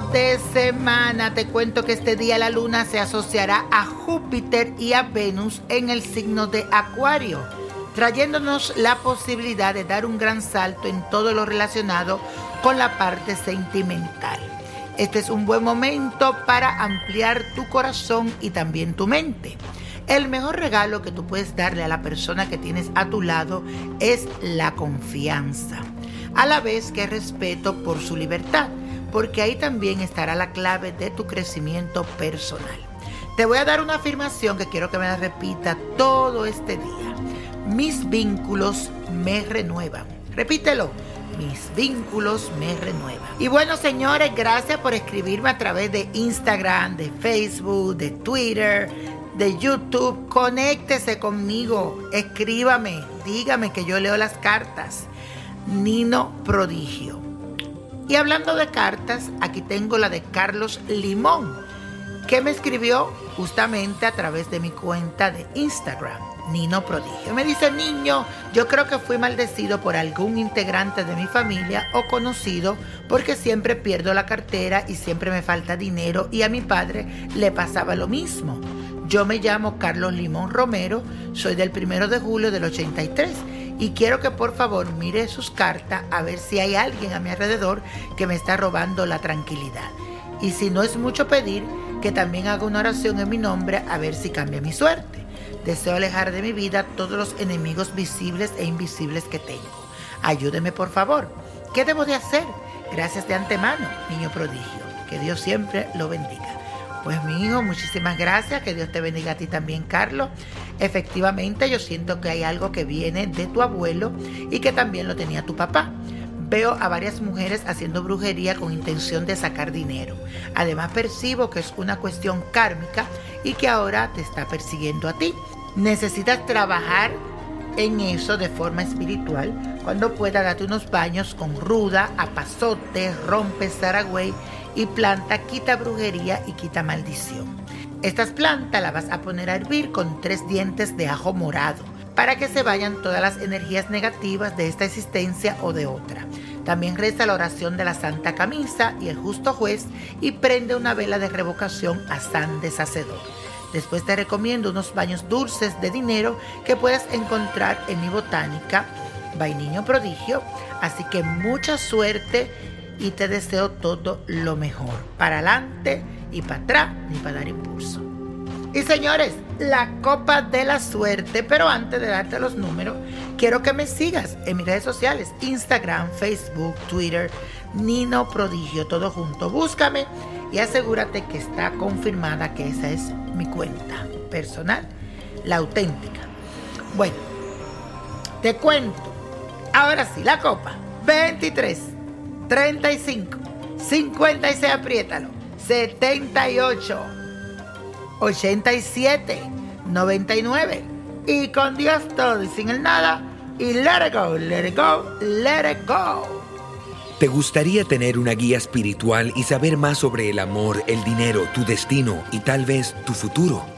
De semana. Te cuento que este día la luna se asociará a Júpiter y a Venus en el signo de Acuario, trayéndonos la posibilidad de dar un gran salto en todo lo relacionado con la parte sentimental. Este es un buen momento para ampliar tu corazón y también tu mente. El mejor regalo que tú puedes darle a la persona que tienes a tu lado es la confianza, a la vez que respeto por su libertad porque ahí también estará la clave de tu crecimiento personal. Te voy a dar una afirmación que quiero que me la repita todo este día. Mis vínculos me renuevan. Repítelo. Mis vínculos me renuevan. Y bueno, señores, gracias por escribirme a través de Instagram, de Facebook, de Twitter, de YouTube. Conéctese conmigo, escríbame, dígame que yo leo las cartas. Nino Prodigio. Y hablando de cartas, aquí tengo la de Carlos Limón, que me escribió justamente a través de mi cuenta de Instagram, Nino Prodigio. Me dice, niño, yo creo que fui maldecido por algún integrante de mi familia o conocido porque siempre pierdo la cartera y siempre me falta dinero y a mi padre le pasaba lo mismo. Yo me llamo Carlos Limón Romero, soy del primero de julio del 83 y quiero que por favor mire sus cartas a ver si hay alguien a mi alrededor que me está robando la tranquilidad. Y si no es mucho pedir, que también haga una oración en mi nombre a ver si cambia mi suerte. Deseo alejar de mi vida todos los enemigos visibles e invisibles que tengo. Ayúdeme por favor. ¿Qué debo de hacer? Gracias de antemano, niño prodigio. Que Dios siempre lo bendiga. Pues mi hijo, muchísimas gracias, que Dios te bendiga a ti también, Carlos. Efectivamente, yo siento que hay algo que viene de tu abuelo y que también lo tenía tu papá. Veo a varias mujeres haciendo brujería con intención de sacar dinero. Además percibo que es una cuestión kármica y que ahora te está persiguiendo a ti. Necesitas trabajar en eso de forma espiritual. Cuando pueda darte unos baños con ruda, apazote, rompe, zaragüey y planta quita brujería y quita maldición. Estas plantas las vas a poner a hervir con tres dientes de ajo morado para que se vayan todas las energías negativas de esta existencia o de otra. También reza la oración de la Santa Camisa y el justo juez y prende una vela de revocación a San Deshacedor. Después te recomiendo unos baños dulces de dinero que puedes encontrar en mi botánica, Vainiño Prodigio. Así que mucha suerte y te deseo todo lo mejor. Para adelante y para atrás ni para dar impulso. Y señores, la copa de la suerte. Pero antes de darte los números, quiero que me sigas en mis redes sociales: Instagram, Facebook, Twitter, Nino Prodigio, todo junto. Búscame y asegúrate que está confirmada que esa es mi cuenta personal, la auténtica. Bueno, te cuento. Ahora sí, la copa 23, 35, 56, apriétalo, 78, 87, 99. Y con Dios todo y sin el nada. Y let it go, let it go, let it go. ¿Te gustaría tener una guía espiritual y saber más sobre el amor, el dinero, tu destino y tal vez tu futuro?